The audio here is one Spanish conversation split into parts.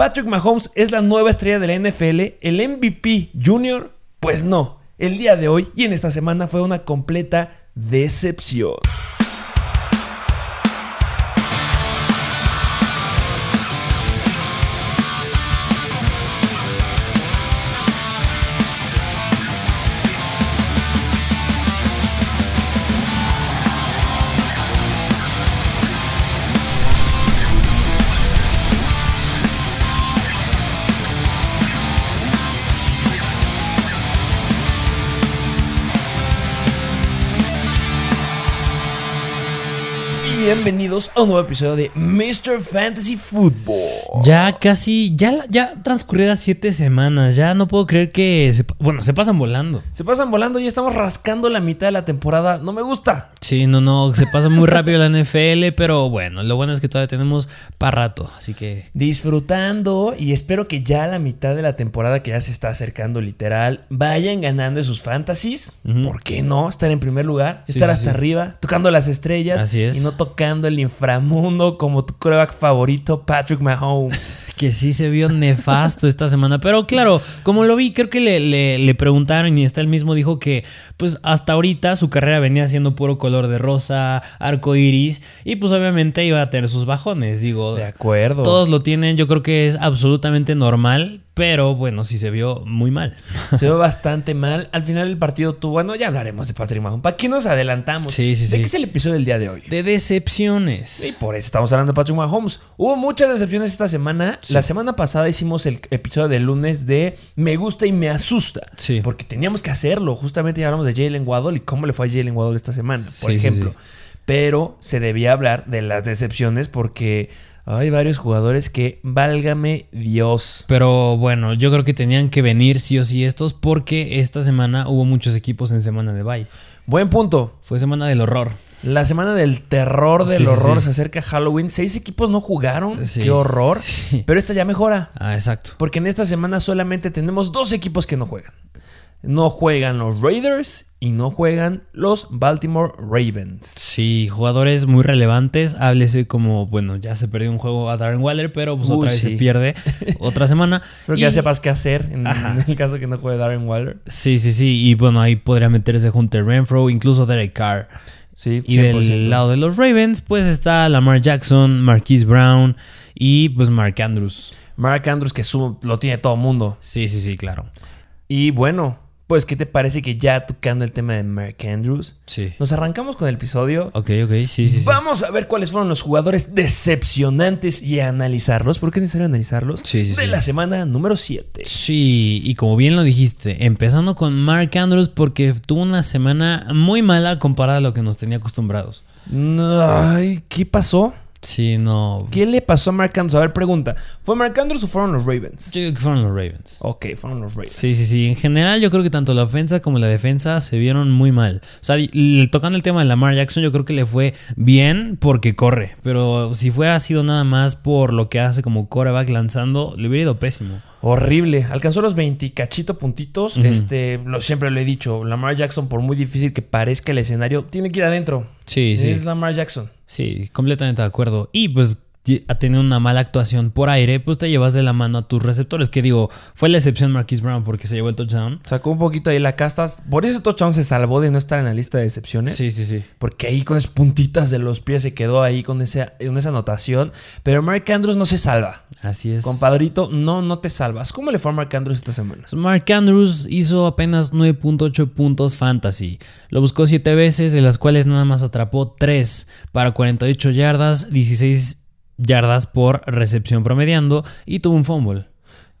Patrick Mahomes es la nueva estrella de la NFL, el MVP Junior. Pues no, el día de hoy y en esta semana fue una completa decepción. Bienvenidos a un nuevo episodio de Mr. Fantasy Football. Ya casi, ya, ya transcurridas siete semanas. Ya no puedo creer que. Se, bueno, se pasan volando. Se pasan volando y estamos rascando la mitad de la temporada. No me gusta. Sí, no, no. Se pasa muy rápido la NFL, pero bueno, lo bueno es que todavía tenemos para rato. Así que. Disfrutando y espero que ya la mitad de la temporada que ya se está acercando, literal, vayan ganando esos fantasies. ¿Por qué no? Estar en primer lugar, Sí, estar sí, hasta sí. arriba, tocando las estrellas. Así es. Y no tocando el inframundo como tu coreback favorito, Patrick Mahomes. Que sí se vio nefasto esta semana. Pero claro, como lo vi, creo que le, le- le preguntaron y hasta él mismo dijo que, pues hasta ahorita su carrera venía siendo puro color de rosa, arco iris. Y pues obviamente iba a tener sus bajones. Digo, De acuerdo. todos lo tienen. Yo creo que es absolutamente normal. Pero bueno, sí se vio muy mal. Se ve bastante mal. Al final del partido tuvo. Bueno, ya hablaremos de Patrick Mahomes. ¿Para qué nos adelantamos? Sí, sí, ¿De sí. qué es el episodio del día de hoy? De Y decepciones. por eso estamos hablando de Patrick Mahomes. Hubo muchas decepciones esta semana. La semana pasada hicimos el episodio del lunes de Me gusta y me asusta. Sí. Porque teníamos que hacerlo. Justamente ya hablamos de Jalen Waddle y cómo le fue a Jalen Waddle esta semana, por Sí, ejemplo. Pero se debía hablar de las decepciones porque hay varios jugadores que, válgame Dios. Pero bueno, yo creo que tenían que venir sí o sí estos porque esta semana hubo muchos equipos en semana de bye. Buen punto. Fue semana del horror. La semana del terror, del Sí, horror, sí. se acerca Halloween. Seis equipos no jugaron. Sí. Qué horror. Pero esta ya mejora. Ah, exacto. Porque en esta semana solamente tenemos dos equipos que no juegan. No juegan los Raiders y no juegan los Baltimore Ravens. Sí, jugadores muy relevantes. Háblese como, bueno, ya se perdió un juego a Darren Waller, pero pues Uy, otra vez sí. se pierde otra semana. Creo que Y- ya sepas qué hacer en, el caso que no juegue Darren Waller. Sí, sí, sí. Y bueno, ahí podría meterse Hunter Renfro, incluso Derek Carr. Sí, Y del lado de los Ravens, pues está Lamar Jackson, Marquise Brown y pues Mark Andrews. Mark Andrews, que su- lo tiene todo el mundo. Sí, sí, sí, claro. Y bueno, pues, ¿qué te parece que ya tocando el tema de Mark Andrews? Sí. Nos arrancamos con el episodio. Ok, ok, sí, sí, sí. Vamos a ver cuáles fueron los jugadores decepcionantes y a analizarlos. ¿Por qué es necesario analizarlos? Sí, sí, de sí. la semana número 7. Sí, y como bien lo dijiste, empezando con Mark Andrews porque tuvo una semana muy mala comparada a lo que nos tenía acostumbrados. Ay, ¿qué pasó? Sí, no. ¿Qué le pasó a Mark Andrews? A ver, pregunta. ¿Fue Mark Andrews o fueron los Ravens? Yo creo que fueron los Ravens. Ok, fueron los Ravens. Sí, sí, sí. En general, yo creo que tanto la ofensa como la defensa se vieron muy mal. O sea, tocando el tema de Lamar Jackson, yo creo que le fue bien porque corre. Pero si fuera sido nada más por lo que hace como coreback lanzando, le hubiera ido pésimo. Horrible. Alcanzó los 20 cachito puntitos. Este, lo, siempre lo he dicho. Lamar Jackson, por muy difícil que parezca el escenario, tiene que ir adentro. Sí, sí. Es Lamar Jackson. Sí, completamente de acuerdo. Y pues y- a tener una mala actuación por aire, pues te llevas de la mano a tus receptores. Que digo, fue la excepción Marquise Brown porque se llevó el touchdown. Sacó un poquito ahí la casta. Por eso touchdown se salvó de no estar en la lista de decepciones. Sí, sí, sí. Porque ahí con esas puntitas de los pies se quedó ahí con, ese, con esa anotación. Pero Mark Andrews no se salva. Así es. Compadrito, no, no te salvas. ¿Cómo le fue a Mark Andrews esta semana? Mark Andrews hizo apenas 9.8 puntos fantasy. Lo buscó 7 veces, de las cuales nada más atrapó 3 para 48 yardas, 16 yardas por recepción promediando y tuvo un fumble.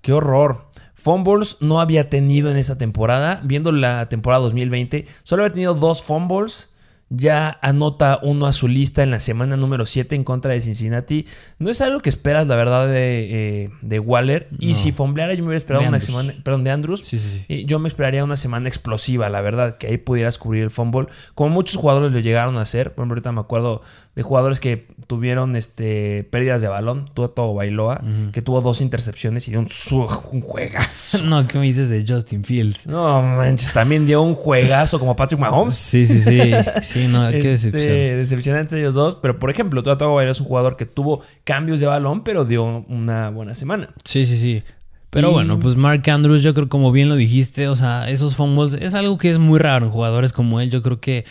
¡Qué horror! Fumbles no había tenido en esta temporada. Viendo la temporada 2020, solo había tenido dos fumbles. Ya anota uno a su lista en la semana número 7 en contra de Cincinnati. No es algo que esperas, la verdad, de, eh, de Waller. Y si fumbleara, yo me hubiera esperado De una Andrews. semana. Perdón, de Andrews. Sí, sí, sí. Y Yo me esperaría una semana explosiva, la verdad, que ahí pudieras cubrir el fumble. Como muchos jugadores lo llegaron a hacer. Por ejemplo, ahorita me acuerdo de jugadores que tuvieron este, pérdidas de balón. Tuvo todo Bailoa, que tuvo dos intercepciones y dio un, un juegazo. No, ¿qué me dices de Justin Fields? No manches, también dio un juegazo como Patrick Mahomes. Sí, sí, sí. Sí, Sí, no, qué Este, decepción. Decepcionantes ellos dos. Pero, por ejemplo, Tua Tagovailoa es un jugador que tuvo cambios de balón, pero dio una buena semana. Sí, sí, sí. Pero Y- bueno, pues Mark Andrews, yo creo como bien lo dijiste, o sea, esos fumbles es algo que es muy raro en jugadores como él. Yo creo que,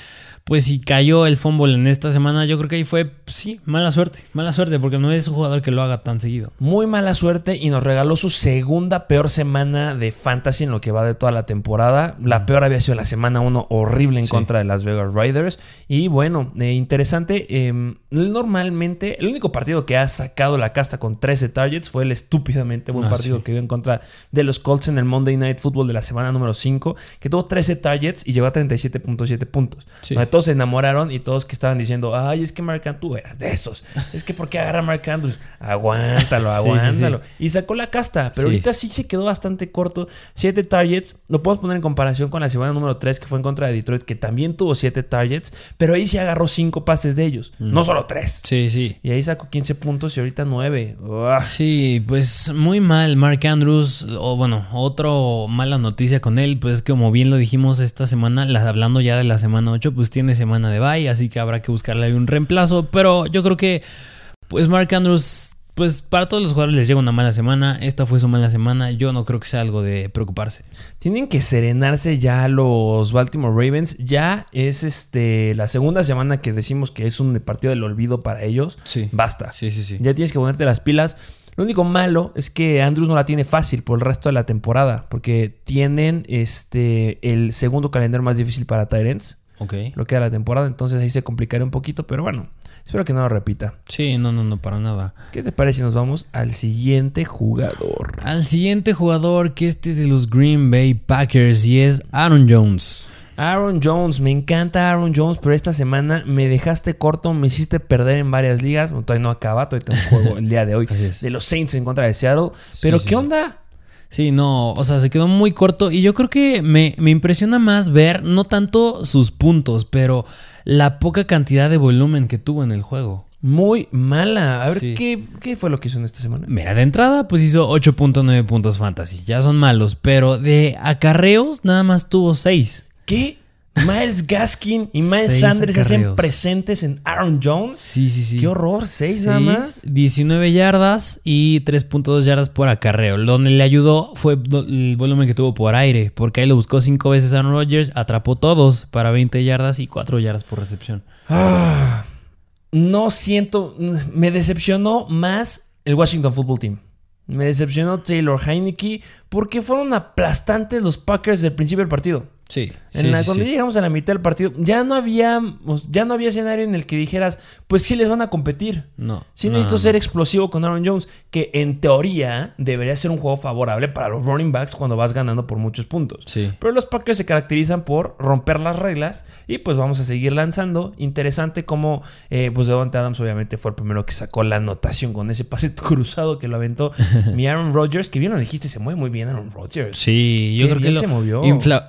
pues si cayó el fumble en esta semana, yo creo que ahí fue, pues, sí, mala suerte, mala suerte, porque no es un jugador que lo haga tan seguido. Muy mala suerte y nos regaló su segunda peor semana de fantasy en lo que va de toda la temporada. La peor había sido la semana 1, horrible en Sí. contra de Las Vegas Riders. Y bueno, eh, interesante. eh, normalmente, el único partido que ha sacado la casta con 13 targets fue el estúpidamente buen Ah, partido sí. que dio en contra de los Colts en el Monday Night Football de la semana número 5, que tuvo 13 targets y llegó a 37.7 puntos. Sí. Todos se enamoraron y todos que estaban diciendo, ay, es que Mark tú eras de esos. Es que ¿por qué agarra Mark Andrews? Aguántalo, Sí, sí, sí. aguántalo. Y sacó la casta, pero ahorita sí se quedó bastante corto. 7 targets, lo podemos poner en comparación con la semana número 3 que fue en contra de Detroit, que también tuvo 7 targets, pero ahí sí agarró 5 pases de ellos, no solo 3. Sí, sí. Y ahí sacó 15 puntos y ahorita 9. Sí, pues muy mal Mark Andrews, o bueno, otro mala noticia con él, pues como bien lo dijimos esta semana, la- hablando ya de la semana 8, pues tiene semana de bye, así que habrá que buscarle un reemplazo, pero yo creo que pues Mark Andrews, pues para todos los jugadores les llega una mala semana, esta fue su mala semana, yo no creo que sea algo de preocuparse. Tienen que serenarse ya los Baltimore Ravens. Ya es este la segunda semana que decimos que es un partido del olvido para ellos. Sí. Basta. Sí, sí, sí. Ya tienes que ponerte las pilas. Lo único malo es que Andrews no la tiene fácil por el resto de la temporada. Porque tienen este el segundo calendario más difícil para Tyrants. Ok. Lo que da la temporada. Entonces ahí se complicaría un poquito. Pero bueno, espero que no lo repita. Sí, no, no, no, para nada. ¿Qué te parece si nos vamos al siguiente jugador? Al siguiente jugador, que este es de los Green Bay Packers y es Aaron Jones. Aaron Jones, me encanta Aaron Jones, pero esta semana me dejaste corto, me hiciste perder en varias ligas. Bueno, todavía no acaba, todavía tenemos juego el día de hoy Así es. de los Saints en contra de Seattle. Pero sí, ¿qué sí. onda? Sí, no, o sea, se quedó muy corto y yo creo que me, me impresiona más ver no tanto sus puntos, pero la poca cantidad de volumen que tuvo en el juego. Muy mala. A ver, Sí. ¿qué, ¿qué fue lo que hizo en esta semana? Mira, de entrada pues hizo 8.9 puntos fantasy, ya son malos, pero de acarreos nada más tuvo 6. ¿Qué? Miles Gaskin y Miles Seis Sanders se hacen presentes en Aaron Jones. Sí, sí, sí. Qué horror, seis nada Seis, más. 19 yardas y 3.2 yardas por acarreo. Donde le ayudó fue el volumen que tuvo por aire, porque ahí lo buscó 5 veces Aaron Rodgers, atrapó todos para 20 yardas y 4 yardas por recepción. Ah, no siento. Me decepcionó más el Washington Football Team. Me decepcionó Taylor Heineke porque fueron aplastantes los Packers del principio del partido. Sí, En la- cuando llegamos a la mitad del partido, ya no había, ya no había escenario en el que dijeras, pues sí les van a competir. No. Sí no, necesito no. ser explosivo con Aaron Jones, que en teoría debería ser un juego favorable para los running backs cuando vas ganando por muchos puntos. Sí. Pero los Packers se caracterizan por romper las reglas y pues vamos a seguir lanzando. Interesante como eh, pues Devontae Adams obviamente fue el primero que sacó la anotación con ese pase cruzado que lo aventó mi Aaron Rodgers, que bien lo dijiste, se mueve muy bien Aaron Rodgers. Sí, yo creo que lo se movió. infla-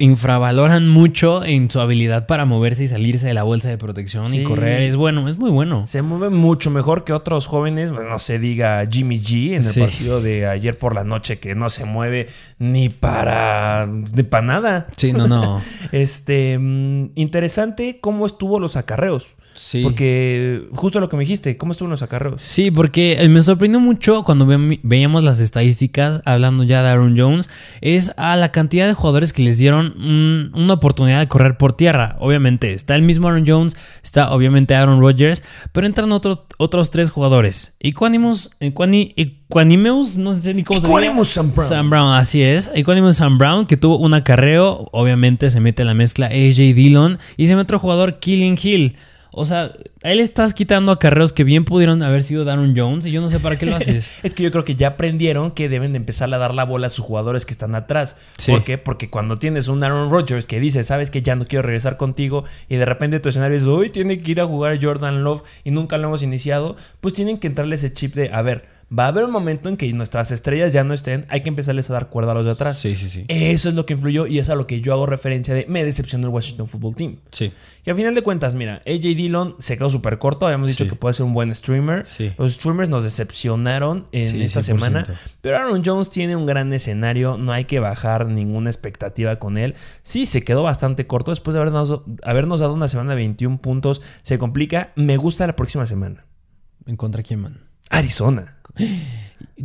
infravaloran mucho en su habilidad para moverse y salirse de la bolsa de protección Sí. y correr. Es bueno, es muy bueno. Se mueve mucho mejor que otros jóvenes, bueno, no se diga Jimmy G en el Sí. partido de ayer por la noche que no se mueve ni para ni para nada. Sí, no, no. Este, mm, interesante cómo estuvo los acarreos. Sí. Porque justo lo que me dijiste, ¿cómo estuvo los acarreos? Sí, porque eh, me sorprendió mucho cuando ve- veíamos las estadísticas, hablando ya de Aaron Jones, es a la cantidad de jugadores que les dieron un- una oportunidad de correr por tierra. Obviamente, está el mismo Aaron Jones, está obviamente Aaron Rodgers, pero entran otro- otros tres jugadores. Equanimus, Equani, Equanimeus, no sé ni cómo se Equanimus diga. Sam Brown. Sam Brown, así es. Equanimus Sam Brown, que tuvo un acarreo, obviamente se mete en la mezcla AJ Dillon y se mete otro jugador, Killing Hill. O sea, a él estás quitando acarreos que bien pudieron haber sido de Aaron Jones y yo no sé para qué lo haces. Es que yo creo que ya aprendieron que deben de empezar a dar la bola a sus jugadores que están atrás. Sí. ¿Por qué? Porque cuando tienes un Aaron Rodgers que dice, sabes que ya no quiero regresar contigo y de repente tu escenario es, hoy tiene que ir a jugar Jordan Love y nunca lo hemos iniciado, pues tienen que entrarle ese chip de, a ver, va a haber un momento en que nuestras estrellas ya no estén, hay que empezarles a dar cuerda a los de atrás. Sí, sí, sí. Eso es lo que influyó y es a lo que yo hago referencia de me decepcionó el Washington Football Team. Sí. Y al final de cuentas, mira, AJ Dillon se quedó súper corto. Habíamos dicho Sí. que puede ser un buen streamer. Sí. Los streamers nos decepcionaron en Sí, esta 100%. semana. Pero Aaron Jones tiene un gran escenario. No hay que bajar ninguna expectativa con él. Sí, se quedó bastante corto después de habernos, habernos dado una semana de 21 puntos. Se complica. Me gusta la próxima semana. ¿En contra quién, man? Arizona.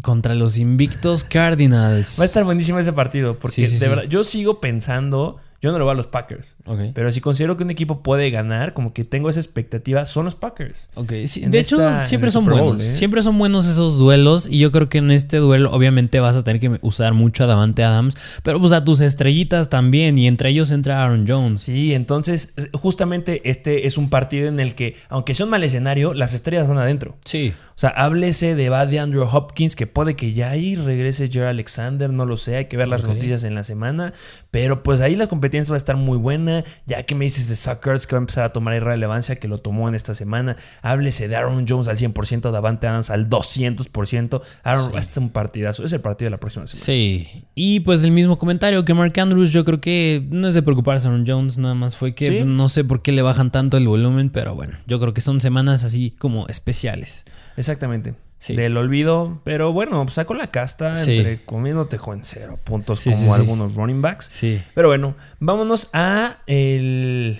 Contra los invictos Cardinals. Va a estar buenísimo ese partido. Porque Sí, sí, de verdad, yo sigo pensando. Yo no le voy a los Packers. Pero si considero que un equipo puede ganar, como que tengo esa expectativa, son los Packers. Sí, de esta- hecho siempre son Bowl, buenos. ¿eh? Siempre son buenos esos duelos y yo creo que en este duelo obviamente vas a tener que usar mucho a Davante Adams, pero pues a tus estrellitas también y entre ellos entra Aaron Jones. Sí, entonces justamente este es un partido en el que, aunque sea un mal escenario, las estrellas van adentro. Sí. O sea, háblese de va de Andrew Hopkins, que puede que ya ahí regrese Jerry Alexander, no lo sé, hay que ver las noticias en la semana, pero pues ahí la competencia va a estar muy buena, ya que me dices de Suckers que va a empezar a tomar relevancia, que lo tomó en esta semana, háblese de Aaron Jones al 100%, Davante Adams al 200%, Aaron va a estar un partidazo, es el partido de la próxima semana. Sí. Y pues el mismo comentario que Mark Andrews, yo creo que no es de preocuparse Aaron Jones, nada más fue que Sí. no sé por qué le bajan tanto el volumen, pero bueno, yo creo que son semanas así como especiales. Exactamente. Sí. Del olvido, pero bueno, sacó la casta, Sí. entre comiendo cero puntos Sí, como algunos running backs. Sí. Pero bueno, vámonos a el.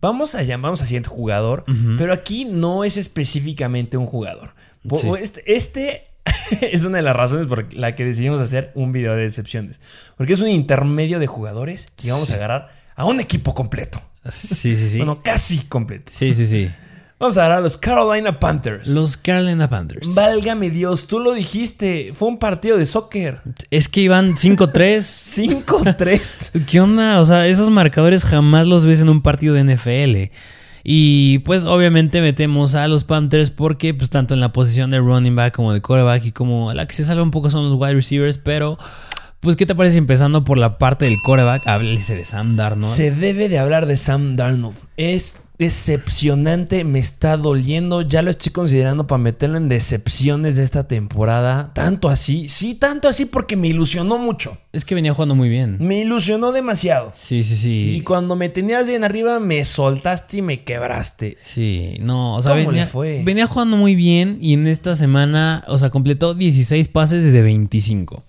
Vamos a llamamos a siguiente jugador, pero aquí no es específicamente un jugador. Este, este es una de las razones por la que decidimos hacer un video de decepciones. Porque es un intermedio de jugadores y vamos a agarrar a un equipo completo. Sí, sí, sí. Bueno, casi completo. sí, sí, sí. Vamos a agarrar a los Carolina Panthers. Los Carolina Panthers. Válgame Dios, tú lo dijiste. Fue un partido de soccer. Es que iban 5-3. 5-3. ¿Qué onda? O sea, esos marcadores jamás los ves en un partido de NFL. Y pues obviamente metemos a los Panthers porque pues tanto en la posición de running back como de quarterback y como la que se salva un poco son los wide receivers, pero pues ¿qué te parece empezando por la parte del quarterback? Háblese de Sam Darnold. Se debe de hablar de Sam Darnold. Es decepcionante, me está doliendo. Ya lo estoy considerando para meterlo en decepciones de esta temporada. Tanto así, sí, tanto así porque me ilusionó mucho. Es que venía jugando muy bien. Me ilusionó demasiado. Sí, sí, sí. Y cuando me tenías bien arriba, me soltaste y me quebraste. Sí, no, o sea, ¿Cómo le fue? venía jugando muy bien y en esta semana, o sea, completó 16 pases de 25.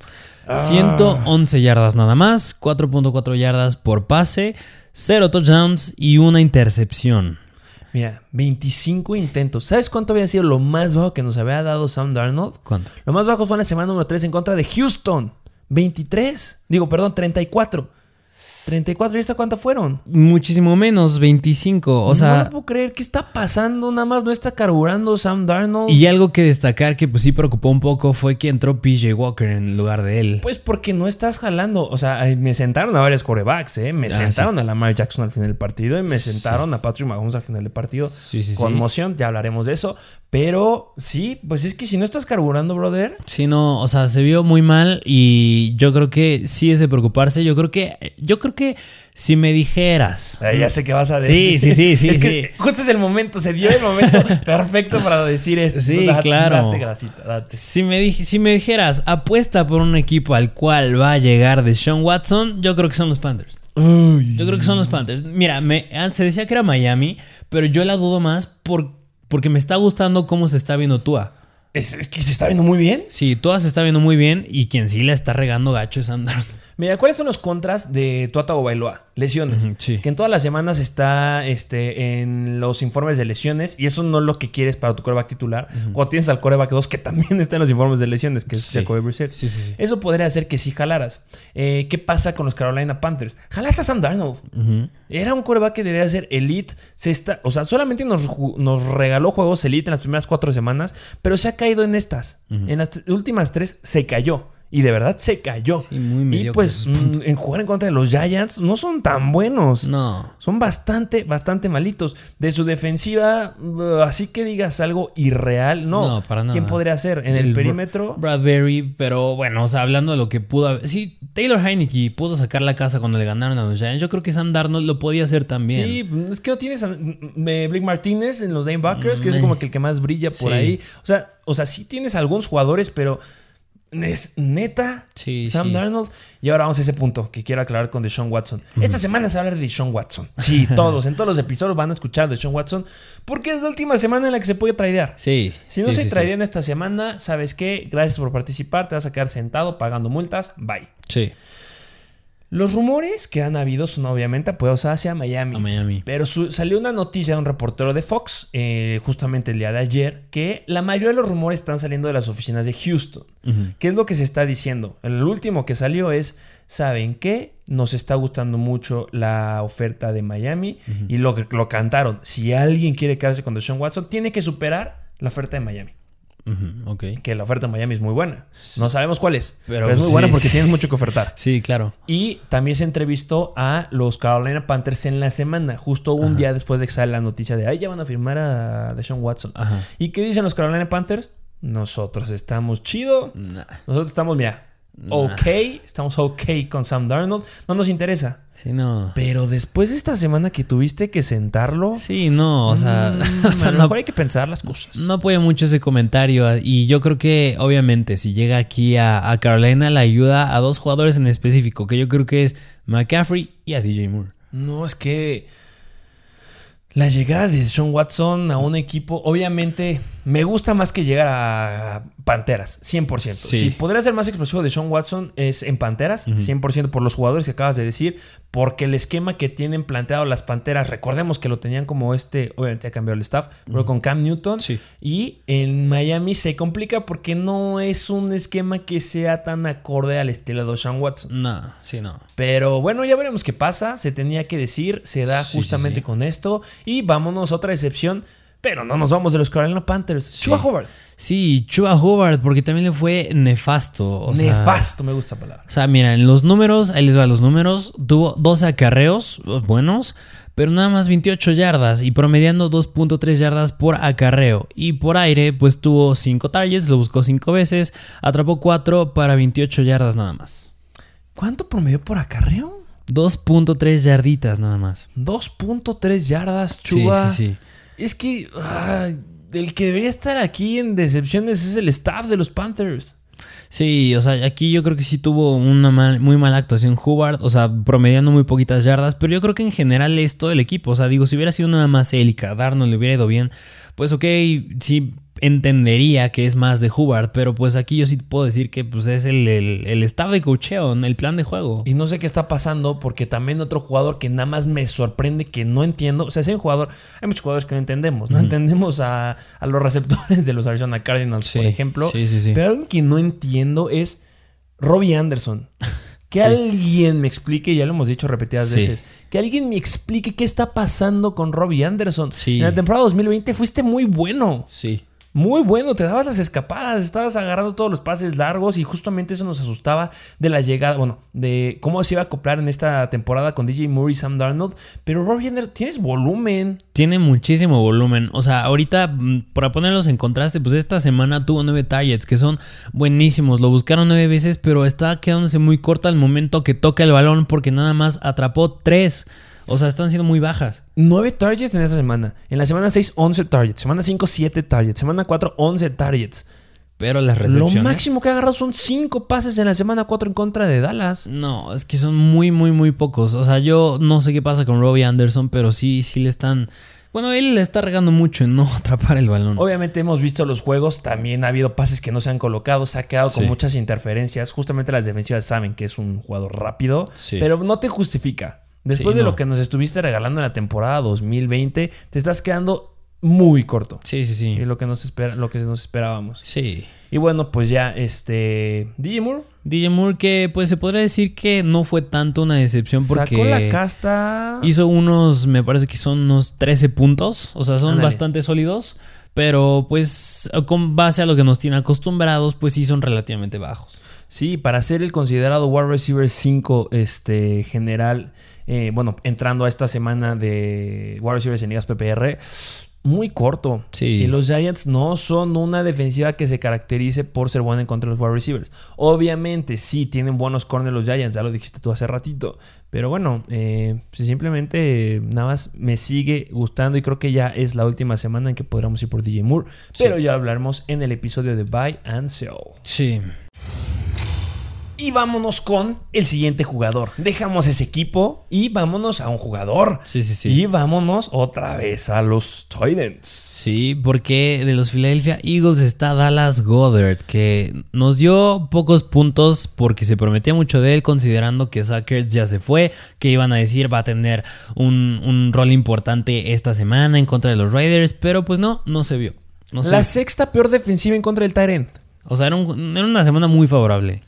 Ah. 111 yardas nada más, 4.4 yardas por pase, 0 touchdowns y una intercepción. Mira, 25 intentos. ¿Sabes cuánto había sido lo más bajo que nos había dado Sam Darnold? ¿Cuánto? Lo más bajo fue en la semana número 3 en contra de Houston. 23. Digo, perdón, 34. 34. ¿Y esta cuántas fueron? Muchísimo menos, 25. O no sea, lo puedo creer. ¿Qué está pasando? Nada más no está carburando Sam Darnold. y algo que destacar que pues sí preocupó un poco fue que entró PJ Walker en lugar de él. Pues porque no estás jalando. O sea, me sentaron a varios corebacks, ¿eh? Me Ah, sentaron a Lamar Jackson al final del partido y me sentaron a Patrick Mahomes al final del partido. Sí, sí, sí. Conmoción, ya hablaremos de eso. Pero sí, pues es que si no estás carburando, brother. Sí, no, o sea, se vio muy mal y yo creo que sí es de preocuparse. Yo creo que, yo creo que si me dijeras, Ay, ya sé qué vas a Sí, decir. sí, sí, sí, Es que sí. justo es el momento, se dio el momento perfecto para decir esto. Sí, Date, claro. Date, grasita, date. si me, si me dijeras apuesta por un equipo al cual va a llegar de Sean Watson, yo creo que son los Panthers. Yo creo que son los Panthers. Mira, me, ah, se decía que era Miami, pero yo la dudo más por, porque me está gustando cómo se está viendo Tua. Es, es que se está viendo muy bien. Sí, Tua se está viendo muy bien y quien sí la está regando gacho es Darnold. Mira, ¿cuáles son los contras de Tuata Bailoa? Lesiones. Sí. Que en todas las semanas está este, en los informes de lesiones y eso no es lo que quieres para tu coreback titular. Cuando tienes al coreback 2 que también está en los informes de lesiones, que es Sí. Jacoby Brissett. Sí, sí, sí. Eso podría hacer que sí jalaras. Eh, ¿Qué pasa con los Carolina Panthers? Jalaste a Sam Darnold. Era un coreback que debía ser elite. Se está, o sea, solamente nos, nos regaló juegos elite en las primeras cuatro semanas, pero se ha caído en estas. En las últimas tres se cayó. Y de verdad se cayó. Sí, muy y pues mm, en jugar en contra de los Giants no son tan buenos. No. Son bastante, bastante malitos. De su defensiva, uh, así que digas algo irreal, no. No, para nada. ¿Quién podría ser? En el, El perímetro. Bradbury, pero bueno, o sea, hablando de lo que pudo haber. Sí, Taylor Heineke pudo sacar la casa cuando le ganaron a los Giants. Yo creo que Sam Darnold lo podía hacer también. Sí, es que no tienes a eh, Blake Martínez en los Linebackers, que es Mm, como que el que más brilla por sí. ahí. O sea, o sea, sí tienes algunos jugadores, pero es neta. Sí, Sam sí. Darnold. Y ahora vamos a ese punto que quiero aclarar con Deshaun Watson. Esta semana se va a hablar de Deshaun Watson. Sí, todos, en todos los episodios van a escuchar de Deshaun Watson, porque es la última semana en la que se puede tradear. Sí. Si no sí, se sí, tradean esta semana, ¿sabes qué? Gracias por participar, te vas a quedar sentado pagando multas. Bye. Sí. Los rumores que han habido son obviamente apoyados hacia Miami. A Miami. Pero su- salió una noticia de un reportero de Fox, eh, justamente el día de ayer, que la mayoría de los rumores están saliendo de las oficinas de Houston. ¿Qué es lo que se está diciendo? El último que salió es, ¿saben qué? Nos está gustando mucho la oferta de Miami y lo, que- lo cantaron. Si alguien quiere quedarse con Deshaun Watson, tiene que superar la oferta de Miami. Que la oferta de Miami es muy buena. No sabemos cuál es, pero, Pero es muy sí, buena porque sí. tienes mucho que ofertar. Sí, claro. Y también se entrevistó a los Carolina Panthers en la semana, justo un día después de que sale la noticia de, ay, ya van a firmar a Deshaun Watson. Ajá. ¿Y qué dicen los Carolina Panthers? Nosotros estamos chido. Nah. Nosotros estamos, mira, ok. Estamos ok con Sam Darnold. No nos interesa. Sí, no. Pero después de esta semana que tuviste que sentarlo, Sí, no. O sea, mm, o sea, a lo no, mejor hay que pensar las cosas. no apoya mucho ese comentario. ah, Y yo creo que, obviamente, si llega aquí a, a Carolina, le ayuda a dos jugadores en específico, que yo creo que es McCaffrey y a DJ Moore. No, es que la llegada de Sean Watson a un equipo, obviamente, me gusta más que llegar a Panteras, 100%. Sí. Si podría ser más explosivo de Sean Watson es en Panteras, 100% por los jugadores que acabas de decir, porque el esquema que tienen planteado las Panteras, recordemos que lo tenían como este, obviamente ha cambiado el staff, pero con Cam Newton. Sí. Y en Miami se complica porque no es un esquema que sea tan acorde al estilo de Sean Watson. No, sí, no. Pero bueno, ya veremos qué pasa. Se tenía que decir, se da Sí, justamente con esto. Y vámonos a otra excepción. Pero no nos vamos de los Carolina Panthers. Chua Howard. Sí, Chua Howard, porque también le fue nefasto. O sea, Nefasto, me gusta la palabra. O sea, mira, en los números, ahí les va los números. Tuvo 12 acarreos eh, buenos, pero nada más 28 yardas y promediando 2.3 yardas por acarreo. Y por aire, pues tuvo 5 targets, lo buscó 5 veces, atrapó 4 para 28 yardas nada más. ¿Cuánto promedió por acarreo? 2.3 yarditas nada más. 2.3 yardas, Chuba. Sí, sí, sí. Es que el que debería estar aquí en decepciones es el staff de los Panthers. Sí, o sea, aquí yo creo que sí tuvo una mal- muy mala actuación Hubbard, o sea, promediando muy poquitas yardas, pero yo creo que en general es todo el equipo, o sea, digo, si hubiera sido nada más él y le hubiera ido bien, pues ok, sí entendería que es más de Hubbard, pero pues aquí yo sí puedo decir que pues es el, el, el staff de cocheo, el plan de juego. Y no sé qué está pasando porque también otro jugador que nada más me sorprende que no entiendo. O sea, si hay un jugador, hay muchos jugadores que no entendemos. No entendemos a, a los receptores de los Arizona Cardinals, Sí, por ejemplo. sí, sí, sí. Pero algo que no entiendo es Robbie Anderson. Que Sí. alguien me explique, ya lo hemos dicho repetidas Sí. veces, que alguien me explique qué está pasando con Robbie Anderson. Sí. En la temporada 2020 fuiste muy bueno. Sí. Muy bueno, te dabas las escapadas, estabas agarrando todos los pases largos y justamente eso nos asustaba de la llegada, bueno, de cómo se iba a acoplar en esta temporada con DJ Moore y Sam Darnold. Pero Robbie Anderson, tienes volumen. Tiene muchísimo volumen. O sea, ahorita, mm, para ponerlos en contraste, pues esta semana tuvo nueve targets que son buenísimos. Lo buscaron nueve veces, pero está quedándose muy corto al momento que toca el balón porque nada más atrapó tres. O sea, están siendo muy bajas. 9 targets en esa semana. En la semana 6, 11 targets. Semana 5, 7 targets. Semana 4, 11 targets. Pero las Lo recepciones. máximo que ha agarrado son 5 pases en la semana 4 en contra de Dallas. No, es que son muy, muy, muy pocos. O sea, yo no sé qué pasa con Robbie Anderson, pero sí, sí le están. Bueno, él le está regando mucho en no atrapar el balón. Obviamente hemos visto los juegos, también ha habido pases que no se han colocado, se ha quedado con Sí. muchas interferencias. Justamente las defensivas saben que es un jugador rápido, Sí. pero no te justifica. Después Sí, de no. lo que nos estuviste regalando en la temporada 2020, te estás quedando muy corto. Sí, sí, Y sí. lo que nos espera, lo que nos esperábamos. Sí. Y bueno, pues ya este DJ Moore DJ Moore, que pues se podría decir que no fue tanto una decepción porque. sacó la casta. Hizo unos, me parece que son unos 13 puntos, o sea, son bastante sólidos, pero pues con base a lo que nos tiene acostumbrados, pues sí son relativamente bajos. Sí, para ser el considerado wide receiver 5 este, general, eh, bueno, entrando a esta semana de wide receivers en ligas PPR, muy corto. Sí. Y los Giants no son una defensiva que se caracterice por ser buena en contra de los wide receivers. Obviamente, sí, tienen buenos corners los Giants, ya lo dijiste tú hace ratito. Pero bueno, eh, pues simplemente eh, nada más me sigue gustando y creo que ya es la última semana en que podremos ir por DJ Moore. Pero ya hablaremos en el episodio de Buy and Sell. Sí. Y vámonos con el siguiente jugador. Dejamos ese equipo y vámonos a un jugador. Sí, sí, sí. Y vámonos otra vez a los Titans. Sí, porque de los Philadelphia Eagles está Dallas Goddard, que nos dio pocos puntos porque se prometía mucho de él, considerando que Sackers ya se fue, que iban a decir va a tener un, un rol importante esta semana en contra de los Raiders, pero pues no, no se vio. No La sexta peor defensiva en contra del Tyrant. O sea, era, un- era una semana muy favorable.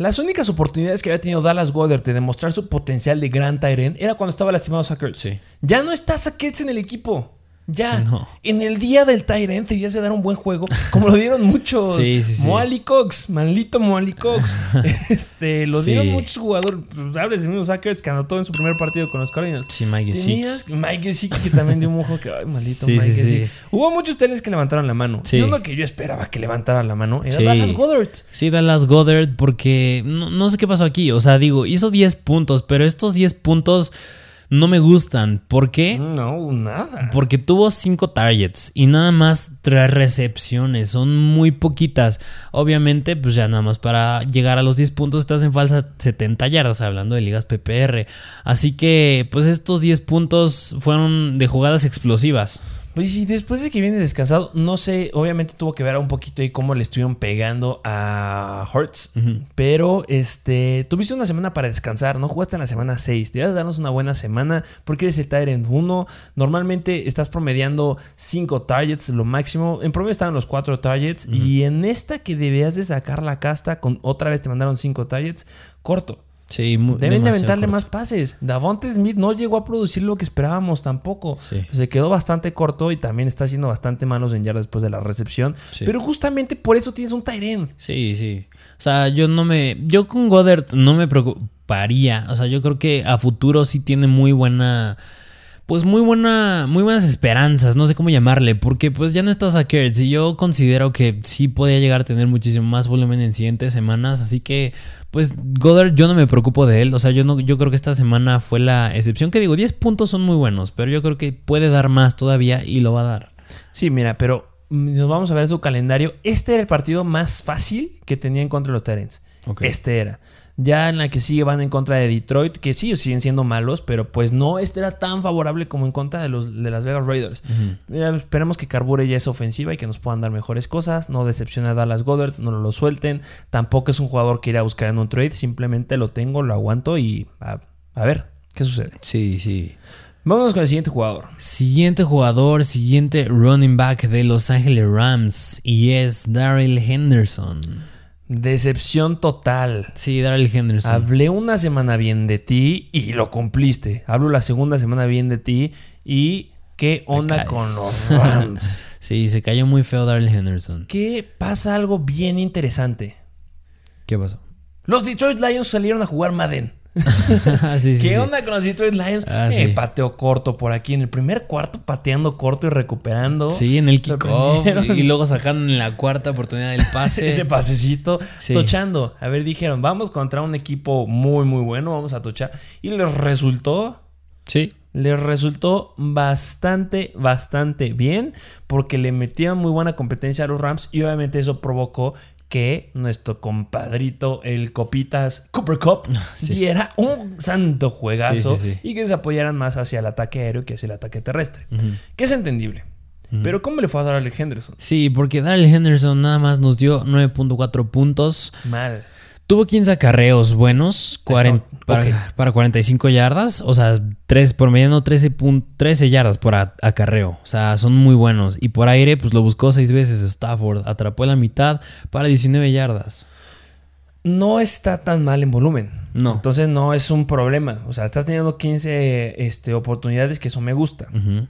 Las únicas oportunidades que había tenido Dallas Goddard de demostrar su potencial de gran Tyrant era cuando estaba lastimado Sackers. Sí. Ya no está Sackers en el equipo. Ya. Sí, no. En el día del Tyrant debías de dar un buen juego, como lo dieron muchos. Sí, sí, sí. Moali Cox, maldito Moali Cox. este, lo dieron muchos jugadores. Pues, hables de mismo Sackers que anotó en su primer partido con los Cardinals. Sí, Mike. Tenías Mike Gesicki que también dio un ojo que, ay, maldito Mike. Hubo muchos tenis que levantaron la mano. Sí. Y uno que yo esperaba que levantara la mano era. Dallas Goddard. Sí, Dallas Goddard, porque no, no sé qué pasó aquí. O sea, digo, hizo 10 puntos, pero estos 10 puntos no me gustan. ¿Por qué? No, nada. Porque tuvo 5 targets y nada más 3 recepciones. Son muy poquitas. Obviamente, pues ya nada más para llegar a los 10 puntos estás en falsa 70 yardas, hablando de ligas PPR. Así que, pues estos 10 puntos fueron de jugadas explosivas. Pues sí, después de que vienes descansado, no sé, obviamente tuvo que ver un poquito ahí cómo le estuvieron pegando a Hurts, pero este, tuviste una semana para descansar, no jugaste en la semana 6, debías darnos una buena semana porque eres el Tyrant 1, normalmente estás promediando 5 targets, lo máximo, en promedio estaban los 4 targets y en esta que debías de sacar la casta, con otra vez te mandaron 5 targets, corto. Sí, Deben de aventarle corto. más pases. Davonte Smith no llegó a producir lo que esperábamos tampoco. Sí. Se quedó bastante corto y también está haciendo bastante malos en yardas después de la recepción. Sí. Pero justamente por eso tienes un Tyren. Sí, sí. O sea, yo no me. Yo con Goddard no me preocuparía. O sea, yo creo que a futuro sí tiene muy buena. Pues muy buena. Muy buenas esperanzas. No sé cómo llamarle. Porque pues ya no está Sackers. Y yo considero que sí podía llegar a tener muchísimo más volumen en siguientes semanas. Así que. Pues Goddard, yo no me preocupo de él. O sea, yo no, yo creo que esta semana fue la excepción. Que digo, 10 puntos son muy buenos. Pero yo creo que puede dar más todavía y lo va a dar. Sí, mira, pero mm, nos vamos a ver su calendario. Este era el partido más fácil que tenía en contra de los. Ok. Este era. Ya en la que sigue van en contra de Detroit, que sí, siguen siendo malos, pero pues no, este era tan favorable como en contra de los de las Vegas Raiders. Esperemos que carbure ya esa ofensiva y que nos puedan dar mejores cosas. No decepciona a Dallas Goddard, no lo suelten. Tampoco es un jugador que irá a buscar en un trade, simplemente lo tengo, lo aguanto y a, a ver qué sucede. Sí, sí. Vámonos con el siguiente jugador. Siguiente jugador, siguiente running back de Los Ángeles Rams y es Daryl Henderson. Decepción total. Sí, Daryl Henderson. Hablé una semana bien de ti y lo cumpliste. Hablo la segunda semana bien de ti y qué onda con los Rams. Sí, se cayó muy feo Daryl Henderson. que pasa algo bien interesante. ¿Qué pasó? Los Detroit Lions salieron a jugar Madden. sí, sí, ¿Qué sí. onda con los Detroit Lions? Ah, Eh, sí. pateo corto por aquí en el primer cuarto, pateando corto y recuperando. Sí, en el kickoff y luego sacaron en la cuarta oportunidad del pase. Ese pasecito, tochando. A ver, dijeron, vamos contra un equipo muy, muy bueno, vamos a tochar. Y les resultó Sí. les resultó bastante, bastante bien porque le metieron muy buena competencia a los Rams y obviamente eso provocó que nuestro compadrito, el Copitas Cooper Cup, Sí. diera un santo juegazo Sí, sí, sí. y que se apoyaran más hacia el ataque aéreo que hacia el ataque terrestre. Que es entendible. Pero ¿cómo le fue a dar a Alec Henderson? Sí, porque Daryl Henderson nada más nos dio 9.4 puntos. Mal. Tuvo 15 acarreos buenos, 40 Ok. para, para 45 yardas, o sea, 3, por mediano 13, pun- 13 yardas por a- acarreo, o sea, son muy buenos. Y por aire, pues lo buscó 6 veces Stafford, atrapó la mitad para 19 yardas. no está tan mal en volumen. No. Entonces no es un problema. O sea, estás teniendo 15 este, oportunidades que eso me gusta. Ujú.